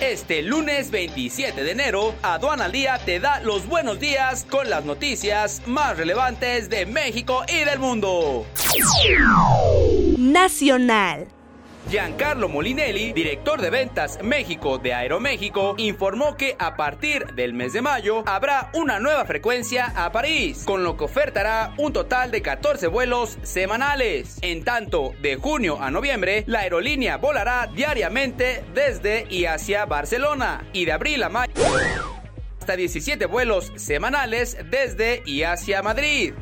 Este lunes 27 de enero, Aduana al Día te da los buenos días con las noticias más relevantes de México y del mundo. Nacional. Giancarlo Molinelli, director de ventas México de Aeroméxico, informó que a partir del mes de mayo habrá una nueva frecuencia a París, con lo que ofertará un total de 14 vuelos semanales. En tanto, de junio a noviembre, la aerolínea volará diariamente desde y hacia Barcelona, y de abril a mayo hasta 17 vuelos semanales desde y hacia Madrid.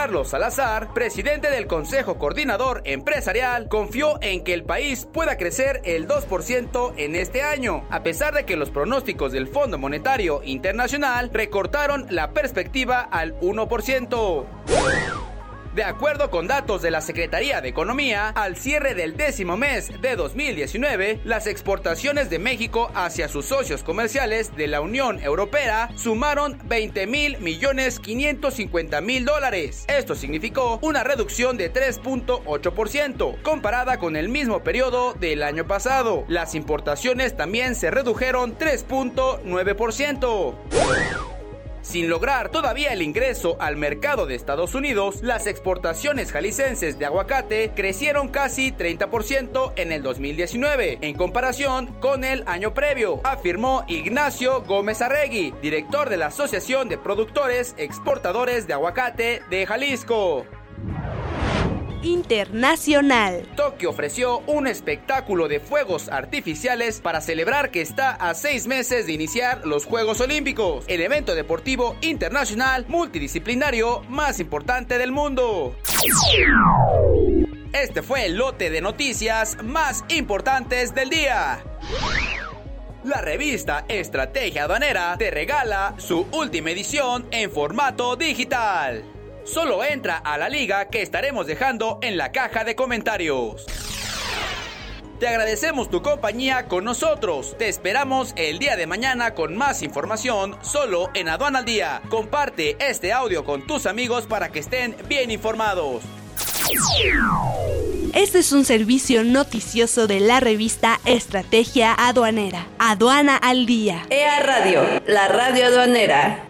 Carlos Salazar, presidente del Consejo Coordinador Empresarial, confió en que el país pueda crecer el 2% en este año, a pesar de que los pronósticos del Fondo Monetario Internacional recortaron la perspectiva al 1%. De acuerdo con datos de la Secretaría de Economía, al cierre del décimo mes de 2019, las exportaciones de México hacia sus socios comerciales de la Unión Europea sumaron 20 mil millones 550 mil dólares. Esto significó una reducción de 3.8% comparada con el mismo periodo del año pasado. Las importaciones también se redujeron 3.9%. Sin lograr todavía el ingreso al mercado de Estados Unidos, las exportaciones jalicenses de aguacate crecieron casi 30% en el 2019, en comparación con el año previo, afirmó Ignacio Gómez Arregui, director de la Asociación de Productores Exportadores de Aguacate de Jalisco internacional. Tokio ofreció un espectáculo de fuegos artificiales para celebrar que está a seis meses de iniciar los Juegos Olímpicos, el evento deportivo internacional multidisciplinario más importante del mundo. Este fue el lote de noticias más importantes del día. La revista Estrategia Aduanera te regala su última edición en formato digital. Solo entra a la liga que estaremos dejando en la caja de comentarios. Te agradecemos tu compañía con nosotros. Te esperamos el día de mañana con más información solo en Aduana al Día. Comparte este audio con tus amigos para que estén bien informados. Este es un servicio noticioso de la revista Estrategia Aduanera. Aduana al Día. EA Radio, la radio aduanera.